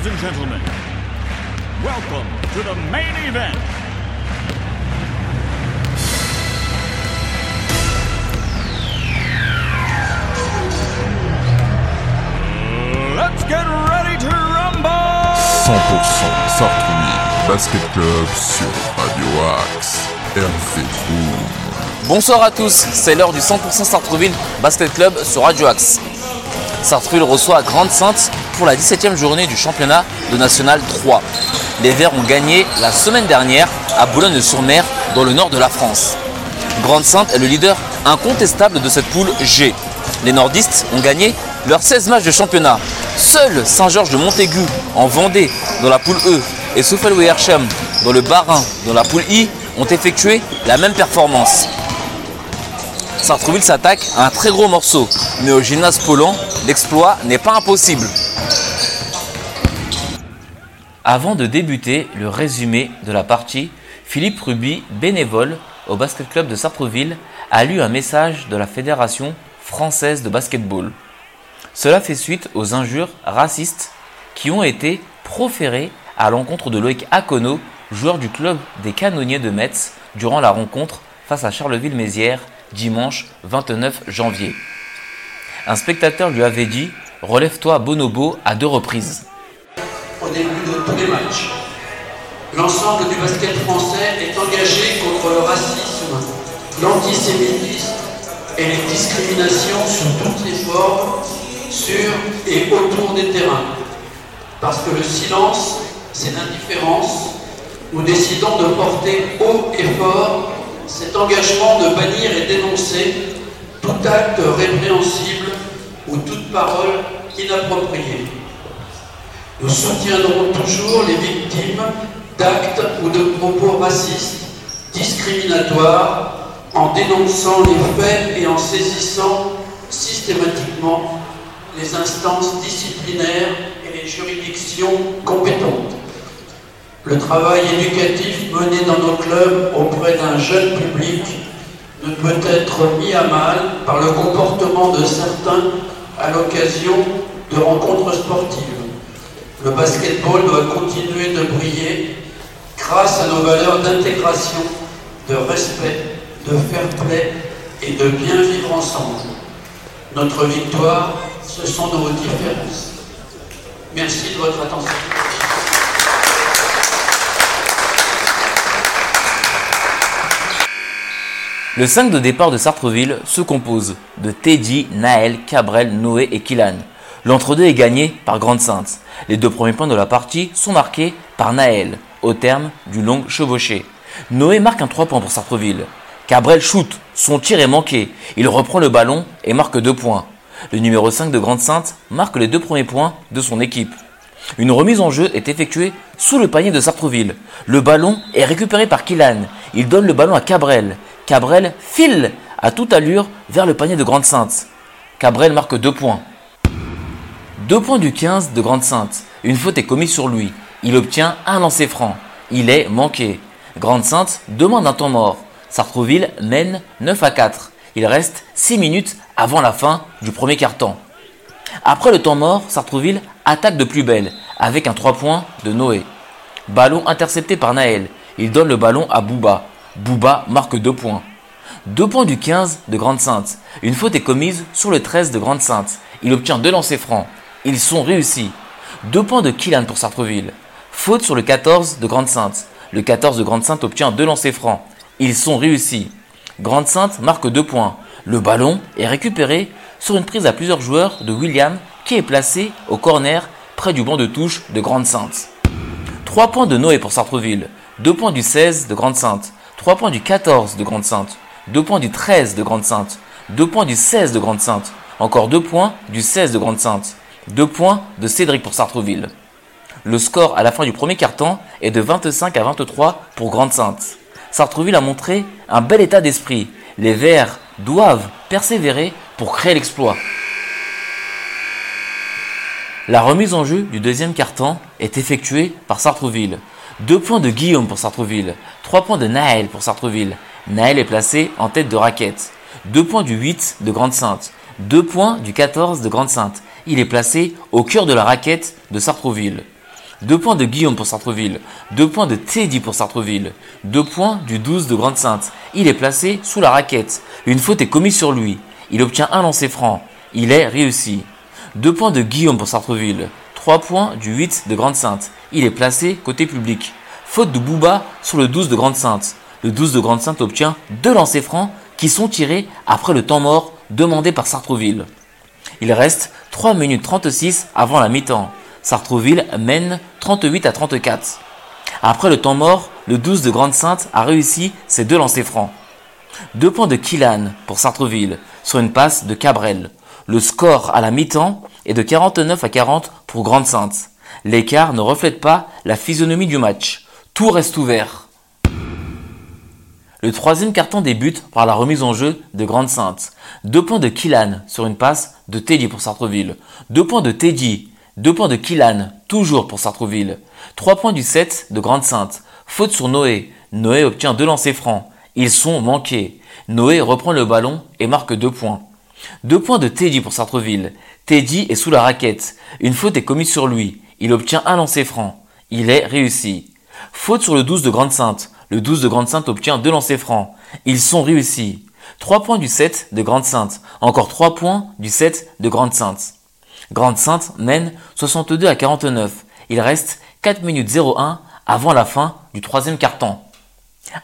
Ladies and gentlemen, welcome to the main event. Let's get ready to rumble! 100% Sartrouville Basket Club sur Radio Axe. RC Boom. Bonsoir à tous, c'est l'heure du 100% Sartreville Basket Club sur Radio Axe. Sartreville reçoit Grande Sainte pour la 17e journée du championnat de National 3. Les Verts ont gagné la semaine dernière à Boulogne-sur-Mer dans le nord de la France. Grande Sainte est le leader incontestable de cette poule G. Les nordistes ont gagné leurs 16 matchs de championnat. Seul Saint-Georges de Montaigu en Vendée dans la poule E et Soufel-Weerchem dans le Bas-Rhin dans la poule I ont effectué la même performance. Sartrouville s'attaque à un très gros morceau, mais au gymnase Poland, l'exploit n'est pas impossible. Avant de débuter le résumé de la partie, Philippe Ruby, bénévole au basket club de Sartreville, a lu un message de la Fédération française de basketball. Cela fait suite aux injures racistes qui ont été proférées à l'encontre de Loïc Akono, joueur du club des canonniers de Metz, durant la rencontre face à Charleville-Mézières dimanche 29 janvier. Un spectateur lui avait dit Relève-toi bonobo à deux reprises. Début de tous les matchs. L'ensemble du basket français est engagé contre le racisme, l'antisémitisme et les discriminations sous toutes les formes, sur et autour des terrains. Parce que le silence, c'est l'indifférence, nous décidons de porter haut et fort cet engagement de bannir et dénoncer tout acte répréhensible ou toute parole inappropriée. Nous soutiendrons toujours les victimes d'actes ou de propos racistes, discriminatoires, en dénonçant les faits et en saisissant systématiquement les instances disciplinaires et les juridictions compétentes. Le travail éducatif mené dans nos clubs auprès d'un jeune public ne peut être mis à mal par le comportement de certains à l'occasion de rencontres sportives. Le basketball doit continuer de briller grâce à nos valeurs d'intégration, de respect, de fair play et de bien vivre ensemble. Notre victoire, ce sont nos différences. Merci de votre attention. Le 5 de départ de Sartreville se compose de Teddy, Naël, Cabrel, Noé et Kylan. L'entre-deux est gagné par Grande Sainte. Les deux premiers points de la partie sont marqués par Naël, au terme du long chevauché. Noé marque un 3 points pour Sartreville. Cabrel shoot, son tir est manqué. Il reprend le ballon et marque 2 points. Le numéro 5 de Grande Sainte marque les deux premiers points de son équipe. Une remise en jeu est effectuée sous le panier de Sartreville. Le ballon est récupéré par Kylan. Il donne le ballon à Cabrel. Cabrel file à toute allure vers le panier de Grande Sainte. Cabrel marque 2 points. 2 points du 15 de Grande Sainte. Une faute est commise sur lui. Il obtient un lancer franc. Il est manqué. Grande Sainte demande un temps mort. Sartreville mène 9 à 4. Il reste 6 minutes avant la fin du premier quart-temps. Après le temps mort, Sartreville attaque de plus belle avec un 3 points de Noé. Ballon intercepté par Naël. Il donne le ballon à Bouba. Bouba marque 2 points. 2 points du 15 de Grande Sainte. Une faute est commise sur le 13 de Grande Sainte. Il obtient deux lancers francs. Ils sont réussis. 2 points de Kylan pour Sartreville. Faute sur le 14 de Grande Sainte. Le 14 de Grande Sainte obtient deux lancers francs. Ils sont réussis. Grande Sainte marque 2 points. Le ballon est récupéré sur une prise à plusieurs joueurs de William qui est placé au corner près du banc de touche de Grande Sainte. 3 points de Noé pour Sartreville. 2 points du 16 de Grande Sainte. 3 points du 14 de Grande Sainte. 2 points du 13 de Grande Sainte. 2 points du 16 de Grande Sainte. Encore 2 points du 16 de Grande Sainte. 2 points de Cédric pour Sartreville. Le score à la fin du premier quart-temps est de 25 à 23 pour Grande Sainte. Sartreville a montré un bel état d'esprit. Les Verts doivent persévérer pour créer l'exploit. La remise en jeu du deuxième quart-temps est effectuée par Sartreville. 2 points de Guillaume pour Sartreville, 3 points de Naël pour Sartreville. Naël est placé en tête de raquette. 2 points du 8 de Grande Sainte, 2 points du 14 de Grande Sainte. Il est placé au cœur de la raquette de Sartreville. 2 points de Guillaume pour Sartreville. 2 points de Teddy pour Sartreville. 2 points du 12 de Grande-Sainte. Il est placé sous la raquette. Une faute est commise sur lui. Il obtient un lancer franc. Il est réussi. 2 points de Guillaume pour Sartreville. 3 points du 8 de Grande-Sainte. Il est placé côté public. Faute de Bouba sur le 12 de Grande-Sainte. Le 12 de Grande-Sainte obtient deux lancers francs qui sont tirés après le temps mort demandé par Sartreville. Il reste 3 minutes 36 avant la mi-temps. Sartreville mène 38 à 34. Après le temps mort, le 12 de Grande-Sainte a réussi ses deux lancers francs. Deux points de Killan pour Sartreville sur une passe de Cabrel. Le score à la mi-temps est de 49 à 40 pour Grande-Sainte. L'écart ne reflète pas la physionomie du match. Tout reste ouvert. Le troisième carton débute par la remise en jeu de Grande-Sainte. Deux points de Killan sur une passe de Teddy pour Sartreville. Deux points de Teddy. Deux points de Killan, toujours pour Sartreville. Trois points du 7 de Grande-Sainte. Faute sur Noé. Noé obtient deux lancers francs. Ils sont manqués. Noé reprend le ballon et marque deux points. Deux points de Teddy pour Sartreville. Teddy est sous la raquette. Une faute est commise sur lui. Il obtient un lancer franc. Il est réussi. Faute sur le 12 de Grande-Sainte. Le 12 de Grande-Sainte obtient deux lancers francs. Ils sont réussis. 3 points du 7 de Grande-Sainte. Encore 3 points du 7 de Grande-Sainte. Grande-Sainte mène 62 à 49. Il reste 4 minutes 01 avant la fin du troisième carton.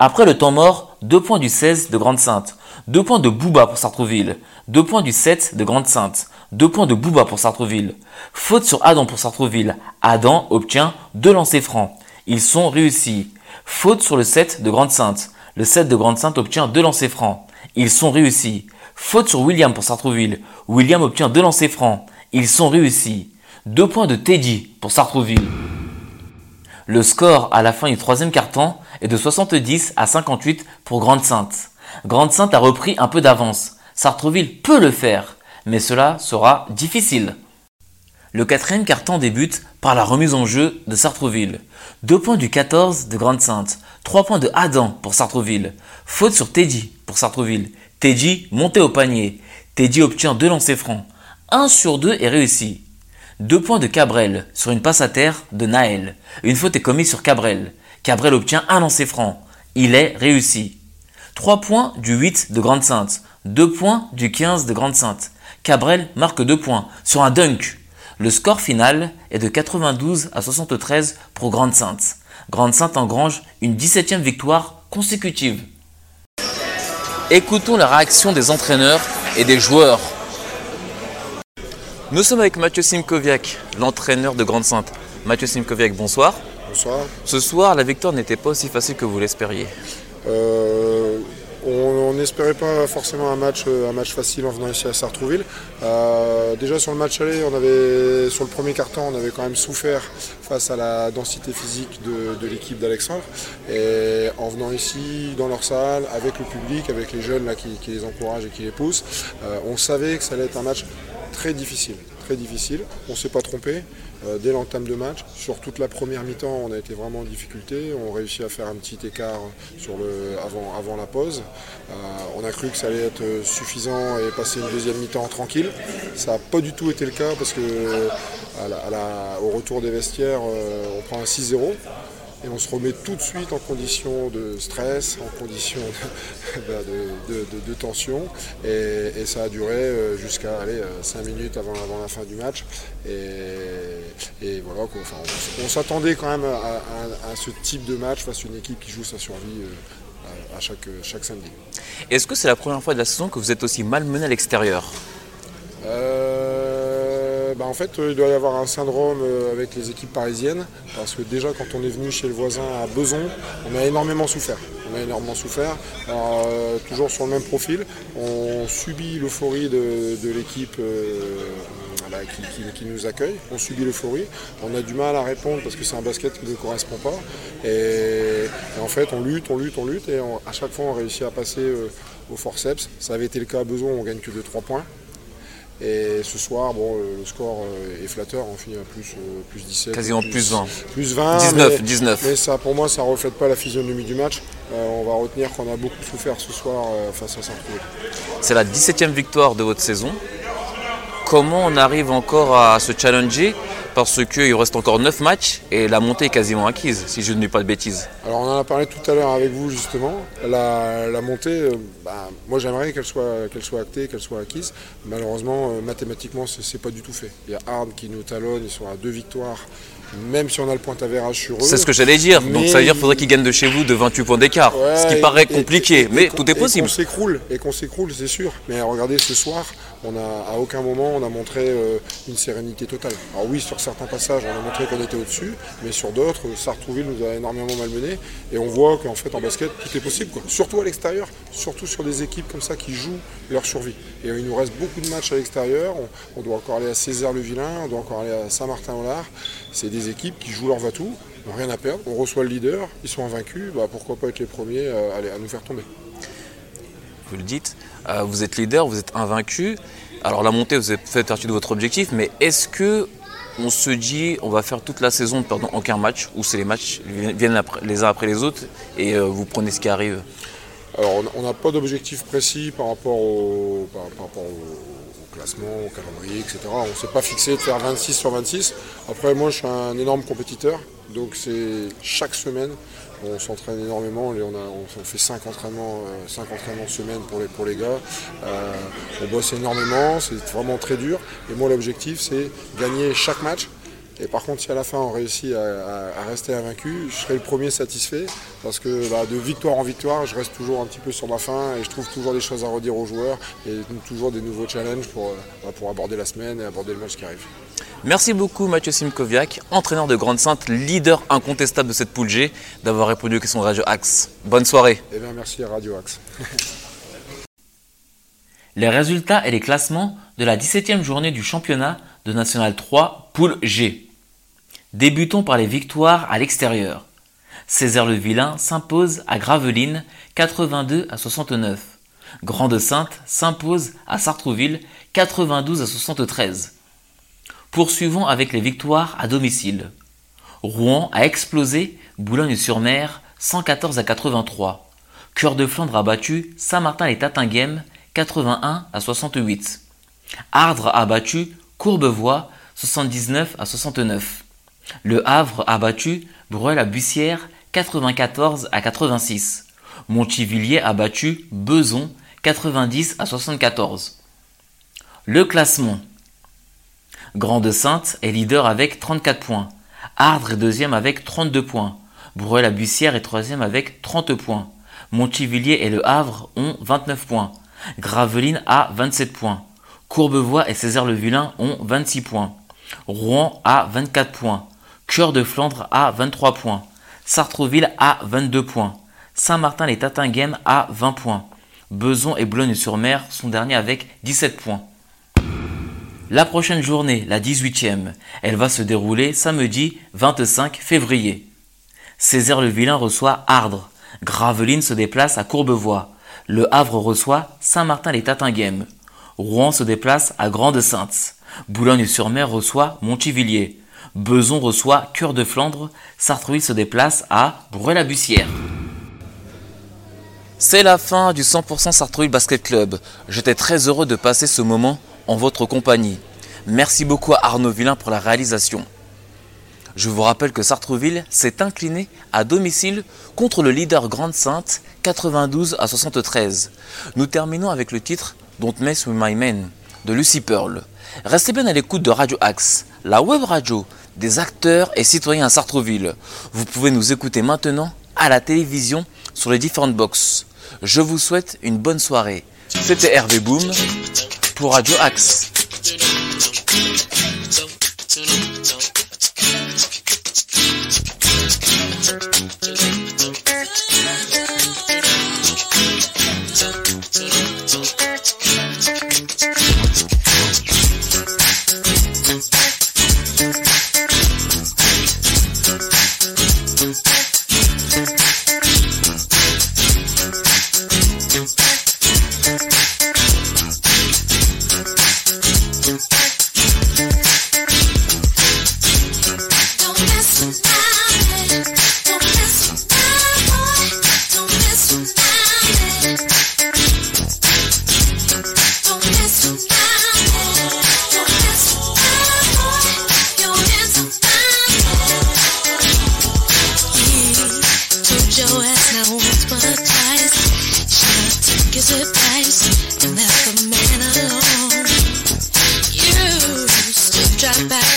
Après le temps mort, 2 points du 16 de Grande-Sainte. 2 points de Bouba pour Sartreville. 2 points du 7 de Grande-Sainte. 2 points de Bouba pour Sartreville. Faute sur Adam pour Sartreville. Adam obtient 2 lancers francs. Ils sont réussis. Faute sur le 7 de Grande-Sainte. Le 7 de Grande-Sainte obtient 2 lancers francs. Ils sont réussis. Faute sur William pour Sartreville. William obtient 2 lancers francs. Ils sont réussis. 2 points de Teddy pour Sartreville. Le score à la fin du troisième carton est de 70 à 58 pour Grande-Sainte. Grande-Sainte a repris un peu d'avance. Sartreville peut le faire, mais cela sera difficile. Le quatrième carton débute par la remise en jeu de Sartreville. Deux points du 14 de Grande-Sainte. Trois points de Adam pour Sartreville. Faute sur Teddy pour Sartreville. Teddy monté au panier. Teddy obtient deux lancers francs. Un sur deux est réussi. Deux points de Cabrel sur une passe à terre de Naël. Une faute est commise sur Cabrel. Cabrel obtient un lancer franc. Il est réussi. Trois points du 8 de Grande-Sainte. Deux points du 15 de Grande-Sainte. Cabrel marque deux points sur un dunk. Le score final est de 92 à 73 pour Grande-Sainte. Grande-Sainte engrange une 17e victoire consécutive. Écoutons la réaction des entraîneurs et des joueurs. Nous sommes avec Mathieu Simkoviak, l'entraîneur de Grande-Sainte. Mathieu Simkoviak, bonsoir. Bonsoir. Ce soir, la victoire n'était pas aussi facile que vous l'espériez. Euh, on n'espérait pas forcément un match, euh, un match facile en venant ici à Sartrouville. Euh, déjà sur le match aller, on sur le premier carton, on avait quand même souffert face à la densité physique de, l'équipe d'Alexandre. Et en venant ici, dans leur salle, avec le public, avec les jeunes qui, les encouragent et qui les poussent, on savait que ça allait être un match très difficile. Très difficile. On ne s'est pas trompé. Euh, dès l'entame de match. Sur toute la première mi-temps, on a été vraiment en difficulté. On réussit à faire un petit écart avant, la pause. Euh, on a cru que ça allait être suffisant et passer une deuxième mi-temps tranquille. Ça n'a pas du tout été le cas parce que au retour des vestiaires, euh, on prend un 6-0 et on se remet tout de suite en condition de stress, en condition de, tension. Et, ça a duré euh, jusqu'à 5 euh, minutes avant, la fin du match. Et, voilà, on, s'attendait quand même à, ce type de match face à une équipe qui joue sa survie euh, à, chaque, chaque samedi. Est-ce que c'est la première fois de la saison que vous êtes aussi malmené à l'extérieur? Bah, en fait, il doit y avoir un syndrome euh, avec les équipes parisiennes, parce que déjà quand on est venu chez le voisin à Beson, on a énormément souffert. On a énormément souffert. Euh, toujours sur le même profil, on subit l'euphorie de, l'équipe euh, qui, nous accueille, on subit l'euphorie, on a du mal à répondre parce que c'est un basket qui ne correspond pas. Et, en fait, on lutte, on lutte, on lutte, et à chaque fois, on réussit à passer au forceps. Ça avait été le cas à Beson, on gagne que de 3 points. Et ce soir, bon, le score euh, est flatteur, on finit à plus, euh, plus 17. Quasiment plus, 20. Plus 20. 19, mais, 19. Mais ça, pour moi, ça ne reflète pas la physionomie du match. Euh, on va retenir qu'on a beaucoup souffert ce soir face à saint C'est la 17e victoire de votre saison. Comment on arrive encore à se challenger parce qu'il reste encore 9 matchs et la montée est quasiment acquise, si je ne dis pas de bêtises. Alors on en a parlé tout à l'heure avec vous justement. La, montée, euh, bah, moi j'aimerais qu'elle soit, qu'elle soit actée, qu'elle soit acquise. Malheureusement, euh, mathématiquement, c'est pas du tout fait. Il y a Hard qui nous talonne, ils sont à deux victoires même si on a le point avérage sur eux. C'est ce que j'allais dire. Donc ça veut dire qu'il faudrait qu'ils gagnent de chez vous de 28 points d'écart. ce qui paraît compliqué, mais tout est possible. Et qu'on s'écroule, c'est sûr. Mais regardez, ce soir, on a, à aucun moment on a montré euh, une sérénité totale. Alors oui, sur certains passages, on a montré qu'on était au-dessus, mais sur d'autres, Sartrouville nous a énormément malmenés. Et on voit qu'en fait, en basket, tout est possible. Surtout à l'extérieur, surtout sur des équipes comme ça qui jouent leur survie. Et il nous reste beaucoup de matchs à l'extérieur. On, doit encore aller à Césaire-le-Vilain, on doit encore aller à Saint-Martin-au-Lard. C'est des équipes qui jouent leur va-tout, rien à perdre. On reçoit le leader, ils sont invaincus, bah, pourquoi pas être les premiers à, à nous faire tomber Vous le dites, euh, vous êtes leader, vous êtes invaincu. Alors la montée, vous fait partie de votre objectif, mais est-ce que on se dit on va faire toute la saison ne perdant aucun match, ou c'est les matchs viennent les uns après les autres et euh, vous prenez ce qui arrive? Alors on n'a pas d'objectif précis par rapport au, classement, au calendrier, etc. On ne s'est pas fixé de faire 26 sur 26. Après, moi, je suis un énorme compétiteur. Donc, c'est chaque semaine, on s'entraîne énormément. On, fait 5 entraînements, 5 euh, semaine pour les, pour les gars. Euh, on bosse énormément. C'est vraiment très dur. Et moi, l'objectif, c'est gagner chaque match et par contre, si à la fin on réussit à, rester invaincu, je serai le premier satisfait parce que bah, de victoire en victoire, je reste toujours un petit peu sur ma faim et je trouve toujours des choses à redire aux joueurs et toujours des nouveaux challenges pour, euh, bah, pour aborder la semaine et aborder le match qui arrive. Merci beaucoup Mathieu Simkoviak, entraîneur de Grande Sainte, leader incontestable de cette poule G, d'avoir répondu aux questions de Radio Axe. Bonne soirée. Eh bien, merci à Radio Axe. les résultats et les classements de la 17e journée du championnat de National 3, poule G. Débutons par les victoires à l'extérieur. Césaire-le-Vilain s'impose à Gravelines 82 à 69. Grande-Sainte s'impose à Sartrouville 92 à 73. Poursuivons avec les victoires à domicile. Rouen a explosé Boulogne-sur-Mer 114 à 83. Cœur de Flandre a battu Saint-Martin-les-Tatinguem 81 à 68. Ardres a battu Courbevoie 79 à 69. Le Havre a battu Bruel à Bussière 94 à 86. Montivilliers a battu Beson 90 à 74. Le classement. Grande-Sainte est leader avec 34 points. Ardres est deuxième avec 32 points. Bruel à Bussière est troisième avec 30 points. Montivilliers et Le Havre ont 29 points. Gravelines a 27 points. Courbevoie et Césaire-le-Vilain ont 26 points. Rouen a 24 points. Cœur de Flandre a 23 points. Sartreville a 22 points. Saint-Martin-les-Tatinguem a 20 points. Beson et Boulogne-sur-Mer sont derniers avec 17 points. La prochaine journée, la 18e, elle va se dérouler samedi 25 février. Césaire-le-Vilain reçoit Ardres. Gravelines se déplace à Courbevoie. Le Havre reçoit Saint-Martin-les-Tatinguem. Rouen se déplace à Grande-Sainte. Boulogne-sur-Mer reçoit Montivilliers. Beson reçoit Cœur de Flandre. Sartrouville se déplace à Bruy-la-Bussière. C'est la fin du 100% Sartrouville Basket Club. J'étais très heureux de passer ce moment en votre compagnie. Merci beaucoup à Arnaud Villain pour la réalisation. Je vous rappelle que Sartreville s'est incliné à domicile contre le leader Grande Sainte 92 à 73. Nous terminons avec le titre Don't Mess With My Men de Lucy Pearl. Restez bien à l'écoute de Radio Axe, la web radio des acteurs et citoyens à Sartreville. Vous pouvez nous écouter maintenant à la télévision sur les différentes boxes. Je vous souhaite une bonne soirée. C'était Hervé Boom pour Radio Axe. ass now it's one of twice. Should take his advice and left the man alone. You used to drop out.